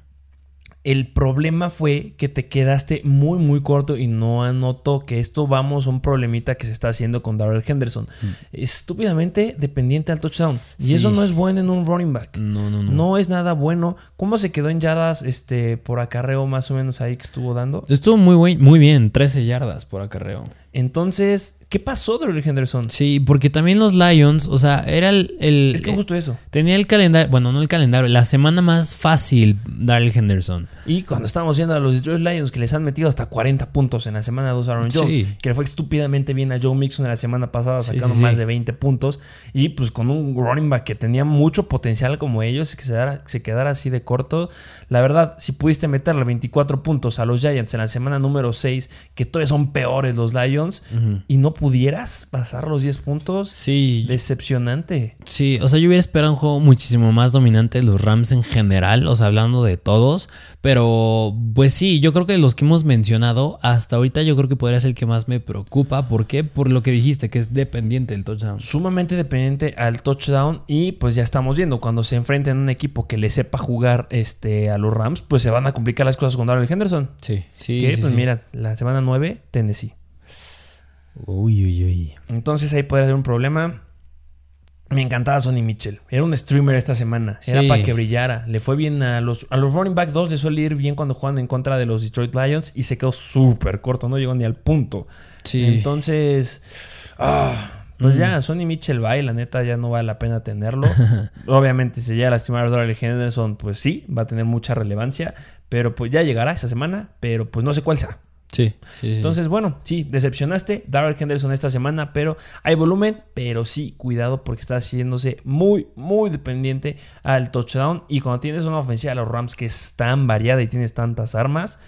El problema fue que te quedaste muy, muy corto y no anotó que esto vamos a un problemita que se está haciendo con Darrell Henderson. Estúpidamente dependiente al touchdown. Y Sí. eso no es bueno en un running back. No, no, no. No es nada bueno. ¿Cómo se quedó en yardas este, por acarreo más o menos ahí que estuvo dando? Estuvo muy, muy bien, 13 yardas por acarreo. Entonces, ¿qué pasó Darrell Henderson? Sí, porque también los Lions, o sea, era el... el- Es que justo eso. Tenía el calendario, bueno, no el calendario, la semana más fácil Darrell Henderson. Y cuando estamos viendo a los Detroit Lions que les han metido hasta 40 puntos en la semana 2 a Aaron Jones, Sí. que le fue estúpidamente bien a Joe Mixon en la semana pasada sacando sí, más sí. de 20 puntos y pues con un running back que tenía mucho potencial como ellos que se quedara, se quedara así de corto. La verdad, si pudiste meterle 24 puntos a los Giants en la semana número 6, que todavía son peores los Lions, y no pudieras pasar los 10 puntos, Sí, decepcionante. Sí, o sea, yo hubiera esperado un juego muchísimo más dominante de los Rams en general, o sea, hablando de todos, pero pues sí, yo creo que de los que hemos mencionado, hasta ahorita yo creo que podría ser el que más me preocupa, ¿por qué? Por lo que dijiste, que es dependiente del touchdown. sumamente dependiente al touchdown y pues ya estamos viendo cuando se enfrenten a un equipo que le sepa jugar este, a los Rams, pues se van a complicar las cosas con Darrell Henderson. Sí, sí, que sí, pues sí. mira, la semana 9, Tennessee. Uy, uy, uy. Entonces ahí podría ser un problema. Me encantaba Sonny Mitchell. Era un streamer esta semana. Era Sí. para que brillara. Le fue bien a los, a los running back 2. Le suele ir bien cuando juegan en contra de los Detroit Lions. Y se quedó súper corto. No llegó ni al punto. Sí. Entonces, ah, pues ya, Sonny Mitchell va y la neta ya no vale la pena tenerlo. Obviamente, si llega a lastimar a Darrell Henderson, pues sí, va a tener mucha relevancia. Pero pues ya llegará esa semana. Pero pues no sé cuál sea. Sí, sí. Entonces, bueno, sí, decepcionaste Darrell Henderson esta semana, pero hay volumen, pero sí, cuidado porque está haciéndose muy, muy dependiente al touchdown. Y cuando tienes una ofensiva de los Rams que es tan variada y tienes tantas armas,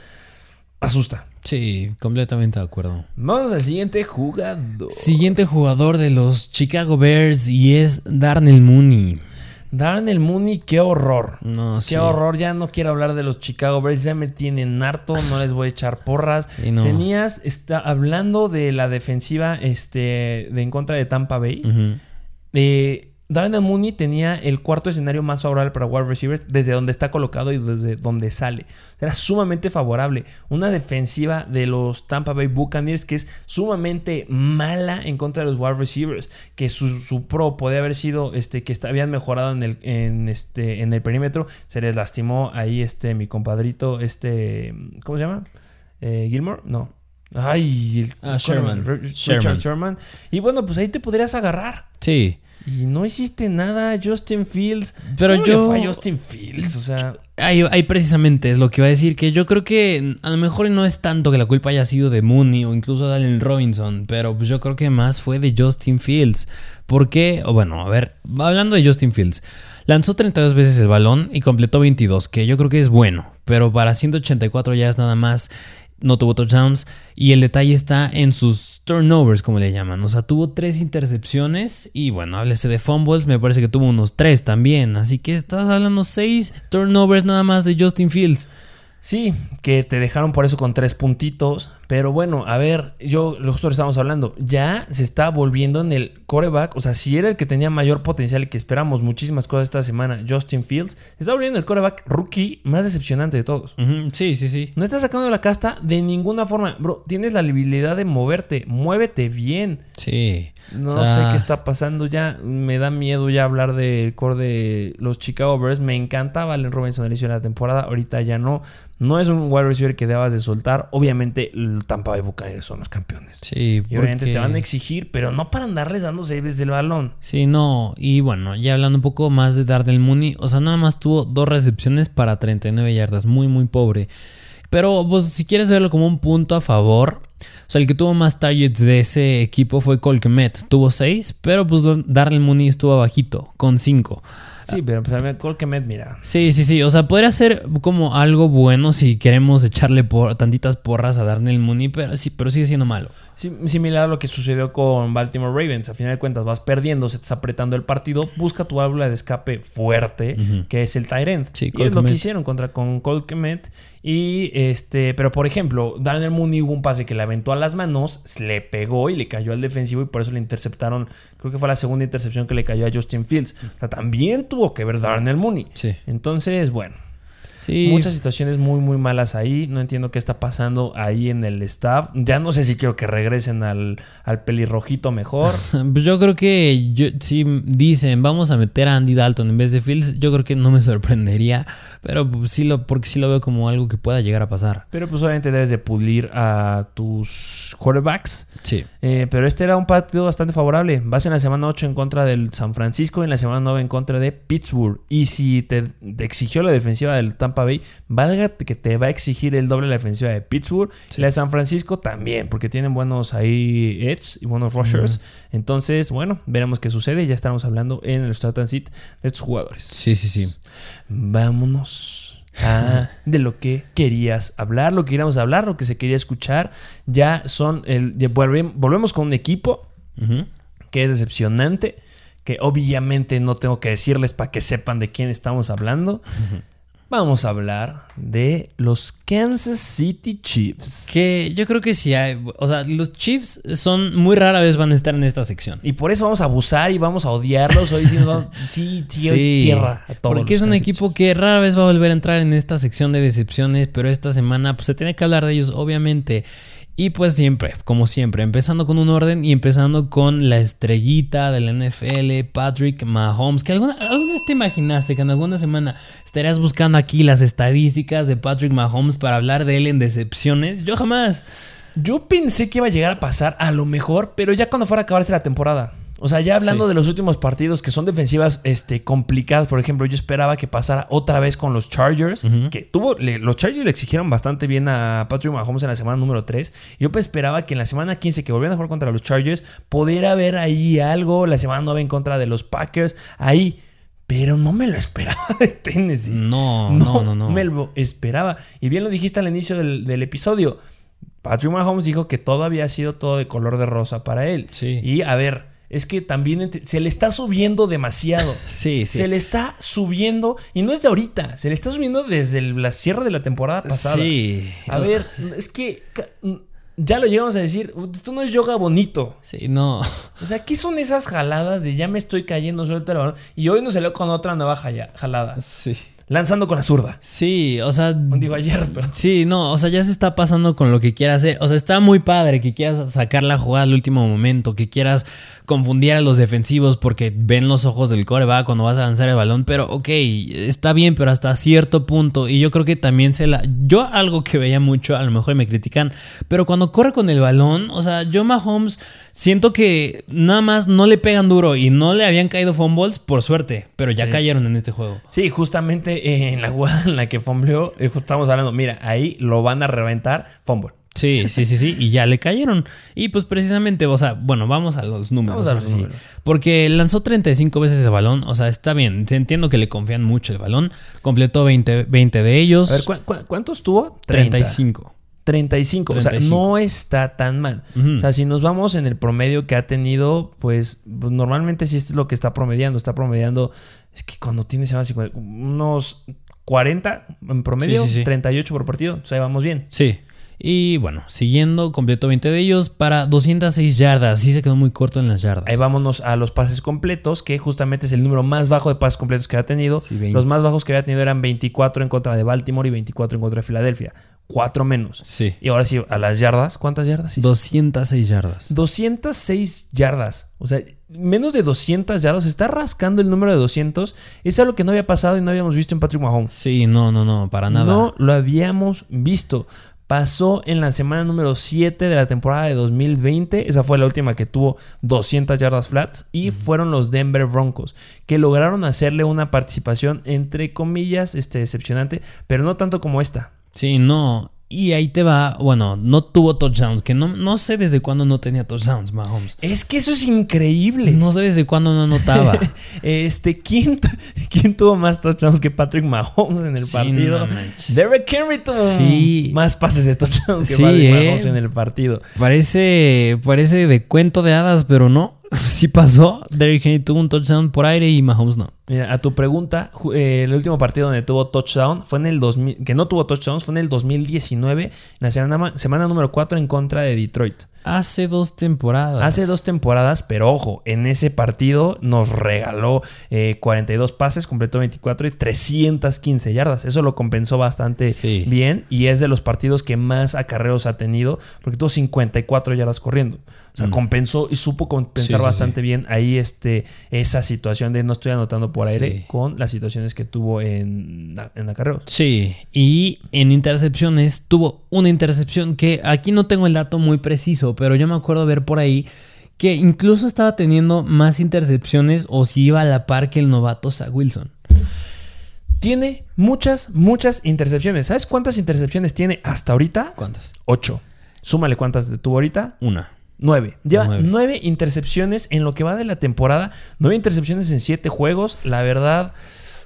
asusta. sí, completamente de acuerdo. Vamos al siguiente jugador. Siguiente jugador de los Chicago Bears y es Darnell Mooney. Darnell Mooney, qué horror. No, Qué sí. horror, ya no quiero hablar de los Chicago Bears, ya me tienen harto, no les voy a echar porras. No. Tenías, está hablando de la defensiva este, de en contra de Tampa Bay. Ujú. Eh, Darnell Mooney tenía el cuarto escenario más favorable para wide receivers desde donde está colocado y desde donde sale. Era sumamente favorable. Una defensiva de los Tampa Bay Buccaneers que es sumamente mala en contra de los wide receivers. Que su, su pro podía haber sido este, que está- habían mejorado en el, en, este, en el perímetro. Se les lastimó ahí este, mi compadrito, este, ¿cómo se llama? Eh, Gilmore, no. Ay, el Ah, Sherman. Richard Sherman. Sherman. Y bueno, pues ahí te podrías agarrar. Sí. Y no hiciste nada, Justin Fields. Pero ¿Cómo le yo- fue a Justin Fields, o sea. Ahí, ahí precisamente es lo que iba a decir, que yo creo que a lo mejor no es tanto que la culpa haya sido de Mooney o incluso de Allen Robinson, pero pues yo creo que más fue de Justin Fields. ¿Por qué? O bueno, a ver, hablando de Justin Fields, lanzó 32 veces el balón y completó 22, que yo creo que es bueno, pero para 184 yardas nada más no tuvo touchdowns y el detalle está en sus turnovers, como le llaman. O sea, tuvo tres intercepciones y bueno, háblese de fumbles, me parece que tuvo unos tres también. Así que estás hablando seis turnovers nada más de Justin Fields. Sí, que te dejaron por eso con tres puntitos. Pero bueno, a ver, yo, nosotros estamos hablando, ya se está volviendo en el coreback. O sea, si era el que tenía mayor potencial y que esperamos muchísimas cosas esta semana, Justin Fields, se está volviendo el coreback rookie más decepcionante de todos. Sí, sí, sí. No estás sacando la casta de ninguna forma. Bro, tienes la habilidad de moverte. Muévete bien. Sí. No O sea, sé qué está pasando ya. Me da miedo ya hablar del core de los Chicago Bears. Me encantaba Allen Robinson al inicio de la temporada. Ahorita ya no. No es un wide receiver que debas de soltar. Obviamente, el Tampa Bay Buccaneers son los campeones. Sí, Y obviamente porque- te van a exigir, pero no para andarles dando saves del balón. Sí, no. Y bueno, ya hablando un poco más de Darnell Mooney, o sea, nada más tuvo dos recepciones para 39 yardas, muy, muy pobre. Pero, pues, si quieres verlo como un punto a favor, o sea, el que tuvo más targets de ese equipo fue Colquemet, tuvo 6, pero pues Darnell Mooney estuvo abajito, con 5. Sí, pero pues, a mí, Colquemet, mira. Sí, sí, sí. O sea, podría ser como algo bueno si queremos echarle por, tantitas porras a Darnell Mooney, pero sí, pero sigue siendo malo. Similar a lo que sucedió con Baltimore Ravens. A final de cuentas, vas perdiendo, se te está apretando el partido. Busca tu válvula de escape fuerte, que es el Tyrant. Sí, y es lo que hicieron contra con Cole Kmet. Y este, pero por ejemplo, Daniel Mooney hubo un pase que le aventó a las manos, se le pegó y le cayó al defensivo y por eso le interceptaron. Creo que fue la segunda intercepción que le cayó a Justin Fields. O sea, también tuvo que ver Darnell Mooney. Sí. Entonces, bueno. Sí. Muchas situaciones muy, muy malas ahí. No entiendo qué está pasando ahí en el staff. Ya no sé si quiero que regresen al, al pelirrojito mejor. Pues yo creo que yo, si dicen vamos a meter a Andy Dalton en vez de Fields, yo creo que no me sorprendería, pero pues sí lo, porque sí lo veo como algo que pueda llegar a pasar. Pero pues obviamente debes de pulir a tus quarterbacks. Sí. Eh, pero este era un partido bastante favorable. Vas en la semana 8 en contra del San Francisco y en la semana 9 en contra de Pittsburgh. Y si te, te exigió la defensiva del Tampa Bay, valga que te va a exigir el doble la defensiva de Pittsburgh. Y la de San Francisco también, porque tienen buenos ahí edge y buenos rushers. Entonces, bueno, veremos qué sucede. Ya estamos hablando en el start and sit de estos jugadores. Sí, sí, sí. Vámonos a de lo que querías hablar, lo que queríamos hablar, lo que se quería escuchar. Ya son el. ya volvem- volvemos con un equipo que es decepcionante. Que obviamente no tengo que decirles para que sepan de quién estamos hablando. Vamos a hablar de los Kansas City Chiefs. Que yo creo que sí hay, o sea, los Chiefs son muy rara vez van a estar en esta sección. Y por eso vamos a abusar y vamos a odiarlos. Hoy diciendo, sí, tío, tierra a todos. porque es un Kansas equipo que rara vez va a volver a entrar en esta sección de decepciones, pero esta semana pues se tiene que hablar de ellos, obviamente. Y pues siempre, como siempre, empezando con un orden y empezando con la estrellita de la NFL, Patrick Mahomes. Que alguna, alguna vez te imaginaste que en alguna semana estarías buscando aquí las estadísticas de Patrick Mahomes para hablar de él en decepciones. Yo jamás. Yo pensé que iba a llegar a pasar a lo mejor, pero ya cuando fuera a acabarse la temporada. O sea, ya hablando Sí. de los últimos partidos que son defensivas este, complicadas, por ejemplo, yo esperaba que pasara otra vez con los Chargers, que tuvo, le- los Chargers le exigieron bastante bien a Patrick Mahomes en la semana número 3. Yo pues esperaba que en la semana 15 que volvieran a jugar contra los Chargers, pudiera haber ahí algo, la semana 9 en contra de los Packers, ahí. Pero no me lo esperaba de Tennessee. No, no, no, no. me lo esperaba. Y bien lo dijiste al inicio del, del episodio. Patrick Mahomes dijo que todo había sido todo de color de rosa para él. Sí. Y a ver, es que también se le está subiendo demasiado. Sí, sí. Se le está subiendo, y no es de ahorita, se le está subiendo desde el- la cierre de la temporada pasada. Sí. A ver, es que ya lo llegamos a decir, esto no es yoga bonito. Sí, no. O sea, ¿qué son esas jaladas de ya me estoy cayendo, suelta el balón? Y hoy nos salió con otra nueva jalada. Sí. Lanzando con la zurda. Sí, o sea. Digo ayer, pero. Sí, no, o sea, ya se está pasando con lo que quiera hacer. O sea, está muy padre que quieras sacar la jugada al último momento, que quieras confundir a los defensivos porque ven los ojos del coreback cuando vas a lanzar el balón. Pero, ok, está bien, pero hasta cierto punto. Y yo creo que también se la. Yo, algo que veía mucho, a lo mejor me critican, pero cuando corre con el balón, o sea, yo Mahomes siento que nada más no le pegan duro y no le habían caído fumbles por suerte, pero ya Sí. cayeron en este juego. Sí, justamente eh, en la jugada en la que fumbleó, eh, estamos hablando, mira, ahí lo van a reventar, fumble. Sí, sí, sí, sí, y ya le cayeron. Y pues precisamente, o sea, bueno, vamos a los números. Vamos a los sí. números. Porque lanzó 35 veces el balón, o sea, está bien, entiendo que le confían mucho el balón. Completó 20, 20 de ellos. A ver, ¿cu- cu- cuántos tuvo? 30. 35. 35. O sea, 35. no está tan mal. O sea, si nos vamos en el promedio que ha tenido, pues, pues, normalmente sí esto es lo que está promediando. Está promediando, es que cuando tiene se llama 50, unos 40 en promedio, Sí, sí, sí. 38 por partido. O sea, ahí vamos bien. Sí. Y bueno, siguiendo, completó 20 de ellos para 206 yardas. Sí se quedó muy corto en las yardas. Ahí vámonos a los pases completos, que justamente es el número más bajo de pases completos que ha tenido. Sí, 20. los más bajos que había tenido eran 24 en contra de Baltimore y 24 en contra de Filadelfia. Cuatro menos. Sí. Y ahora sí, a las yardas, ¿cuántas yardas? Sí. 206 yardas. 206 yardas. O sea, menos de 200 yardas. Está rascando el número de 200. Es algo que no había pasado y no habíamos visto en Patrick Mahomes. Sí, no, no, no, para nada. No lo habíamos visto. Pasó en la semana número 7 de la temporada de 2020. Esa fue la última que tuvo 200 yardas flats. Y fueron los Denver Broncos, que lograron hacerle una participación, entre comillas, este, decepcionante, pero no tanto como esta. Sí, no. Y ahí te va, bueno, no tuvo touchdowns, que no, no sé desde cuándo no tenía touchdowns, Mahomes. Es que eso es increíble. No sé desde cuándo no anotaba. Este, ¿quién, ¿quién tuvo más touchdowns que Patrick Mahomes en el Sí, partido? no. Derek Henry tuvo Sí. más pases de touchdowns que Sí, Patrick eh. Mahomes en el partido. Parece, parece de cuento de hadas, pero no. Sí pasó. Derrick Henry tuvo un touchdown por aire y Mahomes no. Mira, a tu pregunta, eh, el último partido donde tuvo touchdown fue en el 2000, que no tuvo touchdowns, fue en el 2019, en la semana, ma- semana número 4 en contra de Detroit. Hace dos temporadas. Hace dos temporadas, pero ojo, en ese partido nos regaló eh, 42 pases, completó 24 y 315 yardas. Eso lo compensó bastante Sí. bien y es de los partidos que más acarreos ha tenido porque tuvo 54 yardas corriendo. O sea, compensó y supo compensar Mm. Sí, sí, bastante bien ahí este, esa situación de no estoy anotando por aire Sí. con las situaciones que tuvo en, en acarreos. Sí, y en intercepciones tuvo una intercepción que aquí no tengo el dato muy preciso, pero yo me acuerdo ver por ahí que incluso estaba teniendo más intercepciones o si iba a la par que el novato Zach Wilson. Tiene muchas, muchas intercepciones. ¿Sabes cuántas intercepciones tiene hasta ahorita? ¿Cuántas? 8. Súmale cuántas tuvo ahorita. Una. Nueve. Lleva Nueve. nueve. intercepciones en lo que va de la temporada. Nueve intercepciones en siete juegos. La verdad.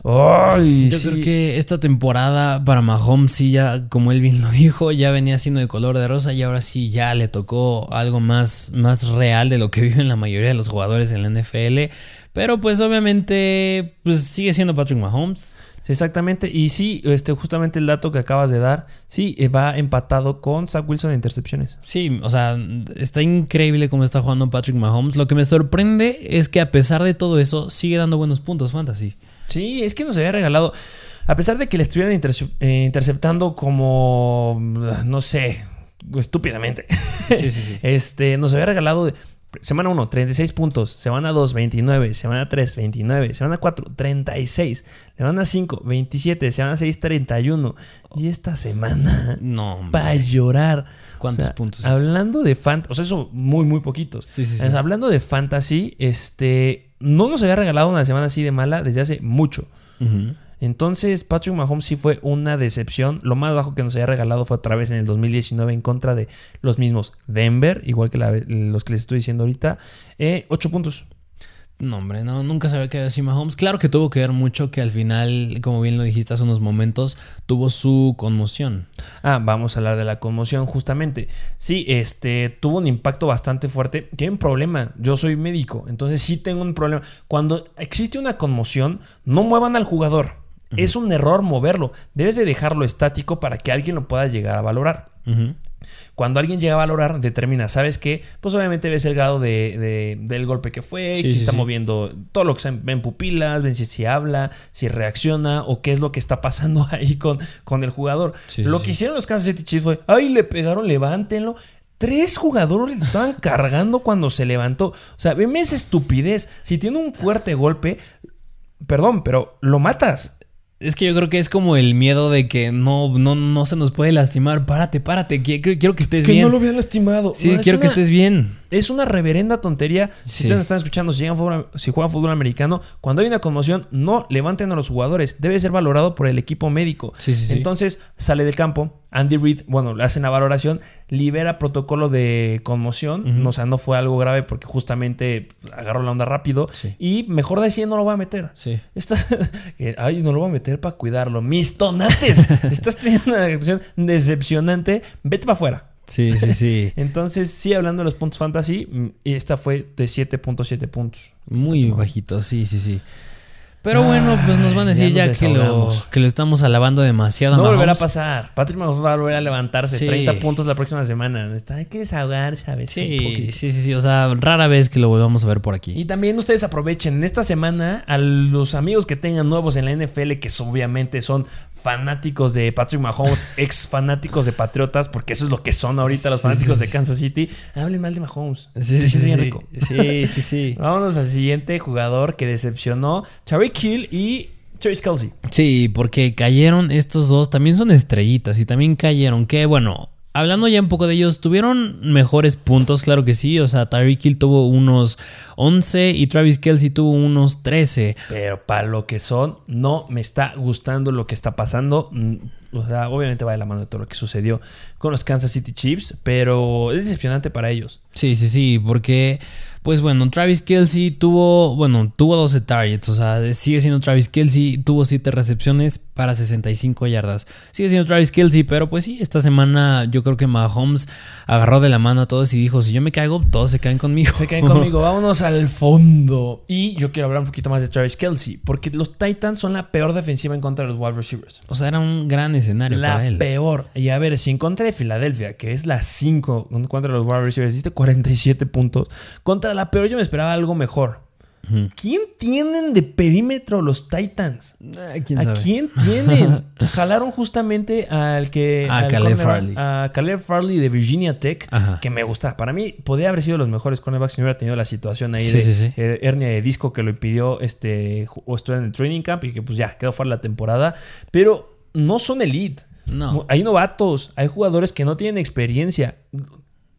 Ay, Yo sí. creo que esta temporada para Mahomes sí ya, como él bien lo dijo, ya venía siendo de color de rosa y ahora sí ya le tocó algo más, más real de lo que viven la mayoría de los jugadores en la NFL. Pero pues obviamente pues sigue siendo Patrick Mahomes. Exactamente. Y sí, este, justamente el dato que acabas de dar. Sí, eh, va empatado con Zach Wilson en intercepciones. Sí, o sea, está increíble cómo está jugando Patrick Mahomes. Lo que me sorprende es que a pesar de todo eso sigue dando buenos puntos fantasy. Sí, es que nos había regalado. A pesar de que le estuvieran eh, interceptando como. No sé. Estúpidamente. Sí, sí, sí. Este, nos había regalado de semana 1, 36 puntos. Semana 2, 29. Semana 3, 29. Semana 4, 36. Semana 5, 27. Semana 6, 31. Y esta semana, No, hombre. para llorar. ¿Cuántos puntos es? Hablando de fantasy, o sea, eso muy, muy poquitos. Sí, sí, sí. O sea, hablando de fantasy, este, no nos había regalado una semana así de mala desde hace mucho. Ujú. Entonces, Patrick Mahomes sí fue una decepción. Lo más bajo que nos había regalado fue otra vez en el 2019 en contra de los mismos Denver, igual que la- los que les estoy diciendo ahorita. Eh, 8 puntos. No, hombre, no, nunca se había quedado así Mahomes. Claro que tuvo que ver mucho que al final, como bien lo dijiste hace unos momentos, tuvo su conmoción. Ah, vamos a hablar de la conmoción justamente. Sí, este tuvo un impacto bastante fuerte. Hay un problema. Yo soy médico, entonces sí tengo un problema. Cuando existe una conmoción, no muevan al jugador. Es un error moverlo. Debes de dejarlo estático para que alguien lo pueda llegar a valorar. Cuando alguien llega a valorar, determina, ¿sabes qué? Pues obviamente ves el grado de, de- del golpe que fue, Sí, si sí, está sí. moviendo todo lo que se ven pupilas, ven si, si habla, si reacciona o qué es lo que está pasando ahí con, con el jugador. Lo que hicieron los Kansas City Chiefs fue, ¡ay, le pegaron, levántenlo! Tres jugadores le estaban cargando cuando se levantó. O sea, veme esa estupidez. Si tiene un fuerte golpe, perdón, pero lo matas. Es que yo creo que es como el miedo de que no, no, no se nos puede lastimar. Párate, párate. Quiero, quiero que estés Que bien. no lo habían lastimado. sí, No, quiero que estés bien. Es una reverenda tontería. Si ustedes nos están escuchando, si, llegan fútbol- si juegan fútbol americano, cuando hay una conmoción, no levanten a los jugadores. Debe ser valorado por el equipo médico. Sí, sí, sí. Entonces sale del campo. Andy Reid, bueno, le hacen la valoración, libera protocolo de conmoción. Ujú. O sea, no fue algo grave porque justamente agarró la onda rápido. Y mejor decía, no lo voy a meter. Sí. Estás, ay, no lo voy a meter para cuidarlo. Mis tonates. Estás teniendo una actuación decepcionante. Vete para afuera. Sí, sí, sí. Entonces, sí, hablando de los puntos fantasy, y esta fue de 7.7 puntos. Muy bajito, sí, sí, sí. Pero bueno, pues nos van a decir ya que, lo, que lo estamos alabando demasiado. a No volverá a Mahomes. pasar. Patrick Mahomes va a volver a levantarse. Sí. 30 puntos la próxima semana. Está, hay que desahogarse a veces un Sí, poquito. sí, sí, sí. O sea, rara vez que lo volvamos a ver por aquí. Y también ustedes aprovechen en esta semana a los amigos que tengan nuevos en la NFL, que obviamente son fanáticos de Patrick Mahomes, ex fanáticos de Patriotas, porque eso es lo que son ahorita los fanáticos de. Kansas City. Hablen mal de Mahomes. Sí, Se sí, siente bien sí. rico. Sí, sí, sí. Vámonos al siguiente jugador que decepcionó: Tariq Hill y Travis Kelsey. Sí, porque cayeron estos dos, también son estrellitas y también cayeron, que bueno, hablando ya un poco de ellos, tuvieron mejores puntos, claro que sí, o sea, Tyreek Hill tuvo unos 11 y Travis Kelsey tuvo unos 13. Pero para lo que son, no me está gustando lo que está pasando. O sea, obviamente va de la mano de todo lo que sucedió con los Kansas City Chiefs, pero es decepcionante para ellos. Sí, sí, sí, porque pues bueno, Travis Kelsey tuvo, bueno, tuvo 12 targets, o sea, sigue siendo Travis Kelsey, tuvo 7 recepciones para 65 yardas. Sigue siendo Travis Kelsey, pero pues sí, esta semana yo creo que Mahomes agarró de la mano a todos y dijo, si yo me caigo, todos se caen conmigo. Se caen conmigo, vámonos al fondo. Y yo quiero hablar un poquito más de Travis Kelsey, porque los Titans son la peor defensiva en contra de los wide receivers. O sea, era un gran escenario la para él. peor. Y a ver, si en contra de Filadelfia, que es la 5 contra los wide receivers, hiciste 47 puntos, contra la peor yo me esperaba algo mejor. ¿Quién tienen de perímetro los Titans? ¿quién ¿A sabe? quién tienen? Jalaron justamente al que. A al Caleb Farley. A Caleb Farley de Virginia Tech, Ajá. que me gusta. Para mí, podría haber sido los mejores cornerbacks si no hubiera tenido la situación ahí Sí, de sí, sí. hernia de disco que lo impidió este, o estuvo en el training camp y que pues ya quedó fuera la temporada. Pero no son elite. No. Hay novatos, hay jugadores que no tienen experiencia.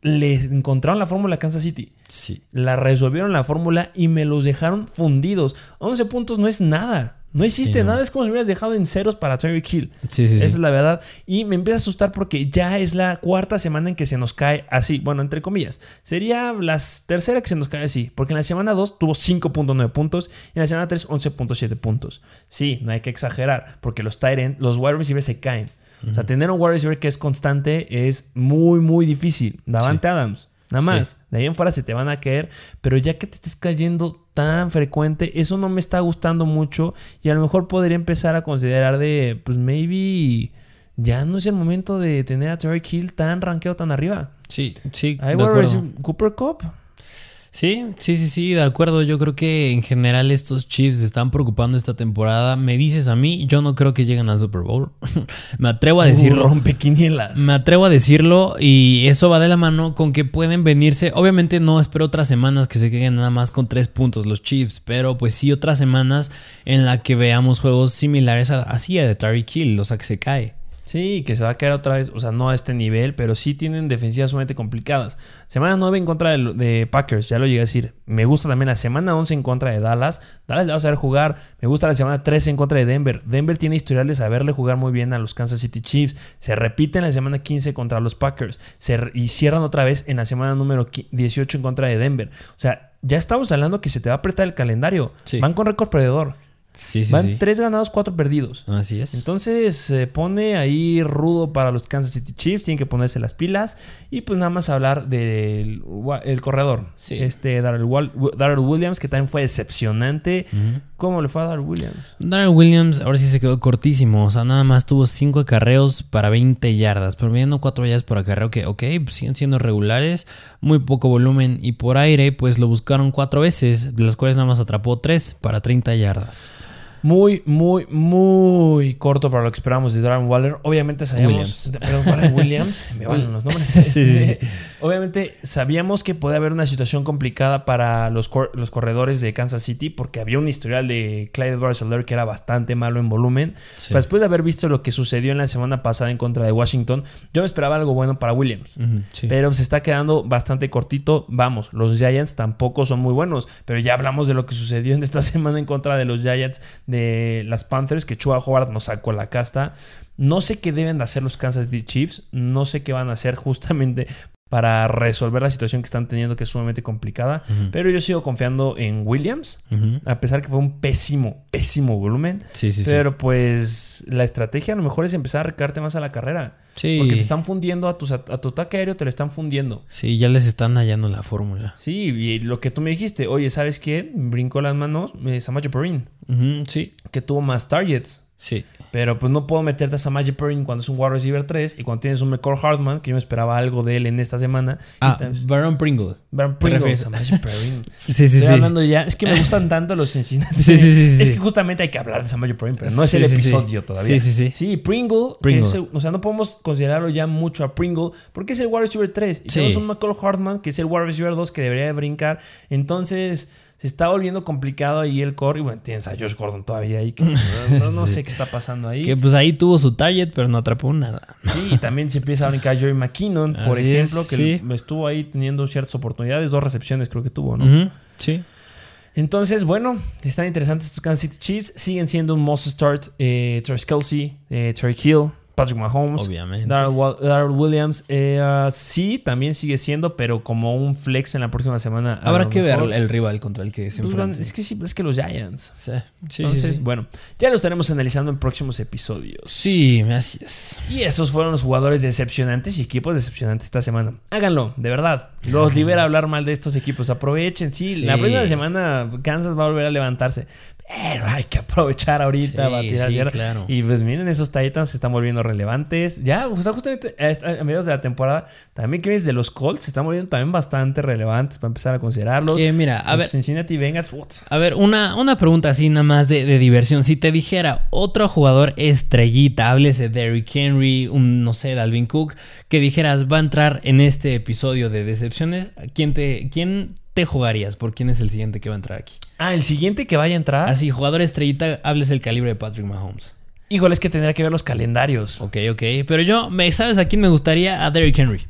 Le encontraron la fórmula a Kansas City. Sí. La resolvieron la fórmula y me los dejaron fundidos. 11 puntos no es nada. No existe no. nada. Es como si me hubieras dejado en ceros para Tyreek Hill. Sí, sí, sí. Esa es la verdad. Y me empieza a asustar porque ya es la cuarta semana en que se nos cae así. Bueno, entre comillas. Sería la tercera que se nos cae así. Porque en la semana 2 tuvo 5.9 puntos. Y en la semana 3, 11.7 puntos. Sí, no hay que exagerar. Porque los Tyrant, los wide receivers se caen. O sea, tener un wide receiver que es constante es muy, muy difícil. Davante Adams. Nada Sí. más. De ahí en fuera se te van a caer. Pero ya que te estés cayendo tan frecuente, eso no me está gustando mucho. Y a lo mejor podría empezar a considerar de, pues maybe ya no es el momento de tener a Terry Hill tan rankeado tan arriba. Sí, sí. Decir, Cooper Cup. Sí, sí, sí, sí, de acuerdo. Yo creo que en general estos Chiefs están preocupando esta temporada. Me dices a mí, yo no creo que lleguen al Super Bowl. Me atrevo a decirlo. Uh, rompequinielas. Me atrevo a decirlo y eso va de la mano con que pueden venirse. Obviamente no espero otras semanas que se queden nada más con tres puntos los Chiefs, pero pues sí otras semanas en la que veamos juegos similares a así a de Tyreek Hill, o sea que se cae. Sí, que se va a caer otra vez, o sea, no a este nivel, pero sí tienen defensivas sumamente complicadas. Semana 9 en contra de, de Packers, ya lo llegué a decir. Me gusta también la semana 11 en contra de Dallas. Dallas le va a saber jugar. Me gusta la semana 13 en contra de Denver. Denver tiene historial de saberle jugar muy bien a los Kansas City Chiefs. Se repite en la semana 15 contra los Packers. Se y cierran otra vez en la semana número qui- 18 en contra de Denver. O sea, ya estamos hablando que se te va a apretar el calendario. Sí. Van con récord perdedor. Sí, sí, Van sí. 3 ganados, 4 perdidos. Así es. Entonces se pone ahí rudo para los Kansas City Chiefs, tienen que ponerse las pilas y pues nada más hablar del el corredor, este Darrell, Williams que también fue decepcionante. ¿Cómo le fue a Darrell Williams? Darrell Williams ahora sí se quedó cortísimo, o sea, nada más tuvo 5 acarreos para 20 yardas, promediando 4 yardas por acarreo que, ok, pues siguen siendo regulares, muy poco volumen y por aire pues lo buscaron 4 veces, de las cuales nada más atrapó 3 para 30 yardas. Muy, muy, muy corto para lo que esperábamos de Darren Waller. Obviamente sabíamos. Williams. Williams. Me van los nombres. Sí, sí, sí. Obviamente sabíamos que podía haber una situación complicada para los, cor- los corredores de Kansas City porque había un historial de Clyde edwards que era bastante malo en volumen. Sí. Pero después de haber visto lo que sucedió en la semana pasada en contra de Washington, yo me esperaba algo bueno para Williams. Sí. Pero se está quedando bastante cortito. Vamos, los Giants tampoco son muy buenos. Pero ya hablamos de lo que sucedió en esta semana en contra de los Giants de las Panthers, que Chua Howard nos sacó la casta. No sé qué deben de hacer los Kansas City Chiefs. No sé qué van a hacer justamente para resolver la situación que están teniendo, que es sumamente complicada. Pero yo sigo confiando en Williams. A pesar que fue un pésimo, pésimo volumen. Sí, sí, sí. Pero pues la estrategia a lo mejor es empezar a recargarte más a la carrera. Sí. Porque te están fundiendo a, tus, a tu ataque aéreo, te lo están fundiendo. Sí, ya les están hallando la fórmula. Sí, y lo que tú me dijiste, oye, ¿sabes qué? Brincó las manos eh, Samaje Perrin, Ujú, Sí, que tuvo más targets. sí. Pero pues no puedo meterte a Samaje Perrin cuando es un wide receiver 3 y cuando tienes un McCall Hartman, que yo me esperaba algo de él en esta semana. Ah, Baron Pringle. Baron ¿te Pringle? Samaje Perrin. Sí, sí, Estoy sí. hablando ya. Es que me gustan tanto los Cincinnati. Sí, sí, sí, sí, Es que justamente hay que hablar de Samaje Perrin, pero no es Sí, el episodio todavía. Sí, sí, sí. Sí, Pringle. Pringle. es- o sea, no podemos considerarlo ya mucho a Pringle porque es el wide receiver 3. Y tenemos un McCall Hartman que es el wide receiver 2 que debería de brincar. Entonces se está volviendo complicado ahí el core. Y bueno, tienes a Josh Gordon todavía ahí. Que no, no- no Sí. sé qué está pasando ahí. Que pues ahí tuvo su target, pero no atrapó nada. Sí, y también se empieza a brincar Jerry McKinnon, por Así ejemplo, es, que sí. estuvo ahí teniendo ciertas oportunidades. Dos recepciones creo que tuvo, ¿no? Sí. Entonces, bueno, están interesantes estos Kansas City Chiefs. Siguen siendo un must start. Eh, Travis Kelsey, eh, Terry Hill. Patrick Mahomes. Obviamente. Darrell Williams, eh, ah, sí, también sigue siendo, pero como un flex en la próxima semana. Habrá que ver el rival contra el que se Pues, enfrenta. es que sí, es que los Giants. Sí, sí, Entonces, sí, bueno, ya lo estaremos analizando en próximos episodios. Sí, es. Y esos fueron los jugadores decepcionantes y equipos decepcionantes esta semana. Háganlo, de verdad. Los libera hablar mal de estos equipos. Aprovechen, sí. Sí. La próxima semana Kansas va a volver a levantarse. Pero hay que aprovechar ahorita Sí, para tirar sí, tierra. claro. Y pues miren, esos Titans se están volviendo relevantes. Ya, o sea, justamente a, mediados de la temporada, también que ves de los Colts se están volviendo también bastante relevantes para empezar a considerarlos. Que mira, a Los ver, Cincinnati Bengals, putz, A ver, una, una pregunta así nada más de, de diversión. Si te dijera otro jugador estrellita, háblese de Derrick Henry, un, no sé, Dalvin Cook, que dijeras va a entrar en este episodio de decepciones, ¿quién te, quién te jugarías? ¿Por quién es el siguiente que va a entrar aquí? Ah, el siguiente que vaya a entrar. Así, jugador estrellita, háblese el calibre de Patrick Mahomes. Híjole, es que tendría que ver los calendarios. Ok, ok. Pero yo, me, ¿sabes a quién me gustaría? A Derrick Henry.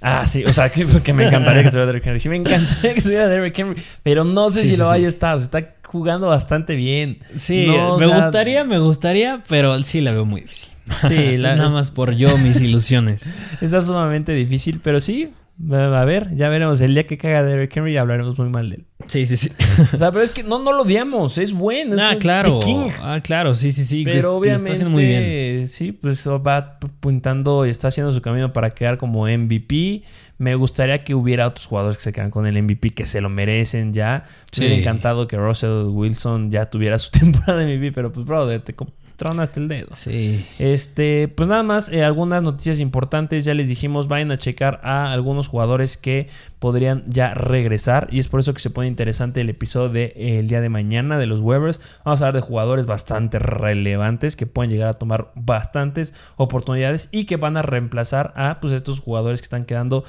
Ah, sí, o sea, que, que me encantaría que estuviera Derrick Henry. Sí, me encantaría que estuviera Derrick Henry, pero no sé Sí, si sí, lo vaya a estar. Se está jugando bastante bien. Sí, No, o me sea, gustaría, me gustaría, pero sí la veo muy difícil. Sí, la- nada más por yo, mis ilusiones. Está sumamente difícil, pero sí. A ver, ya veremos. El día que caiga Derrick Henry hablaremos muy mal de él. Sí, sí, sí. O sea, pero es que no, no lo odiamos. Es bueno. Ah, es claro. king. Ah, claro, sí, sí, sí. Pero Lo obviamente, está haciendo muy bien. sí, pues va puntando y está haciendo su camino para quedar como MVP. Me gustaría que hubiera otros jugadores que se quedan con el MVP que se lo merecen ya. Me hubiera encantado que Russell Wilson ya tuviera su temporada de MVP, pero pues, brother, te tronaste el dedo. Sí. Este, pues nada más, eh, algunas noticias importantes. Ya les dijimos, vayan a checar a algunos jugadores que podrían ya regresar. Y es por eso que se pone interesante el episodio del de, eh, día de mañana de los Weavers. Vamos a hablar de jugadores bastante relevantes que pueden llegar a tomar bastantes oportunidades y que van a reemplazar a pues, estos jugadores que están quedando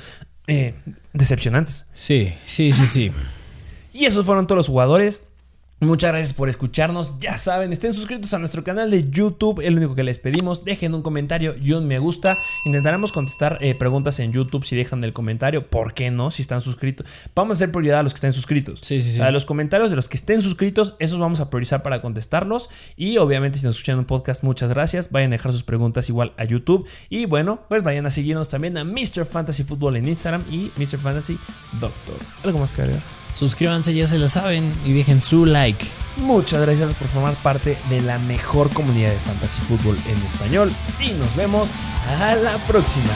eh, decepcionantes. Sí, sí, sí, sí. Y esos fueron todos los jugadores. Muchas gracias por escucharnos. Ya saben, estén suscritos a nuestro canal de YouTube. Es lo único que les pedimos. Dejen un comentario y un me gusta. Intentaremos contestar eh, preguntas en YouTube si dejan el comentario. ¿Por qué no? Si están suscritos. Vamos a hacer prioridad a los que estén suscritos. Sí, sí, sí. O sea, los comentarios de los que estén suscritos, esos vamos a priorizar para contestarlos. Y obviamente, si nos escuchan en un podcast, muchas gracias. Vayan a dejar sus preguntas igual a YouTube. Y bueno, pues vayan a seguirnos también a Mr. Fantasy Football en Instagram y Mr. Fantasy Doctor. ¿Algo más que agregar? Suscríbanse, ya se lo saben, y dejen su like. Muchas gracias por formar parte de la mejor comunidad de fantasy fútbol en español y nos vemos a la próxima.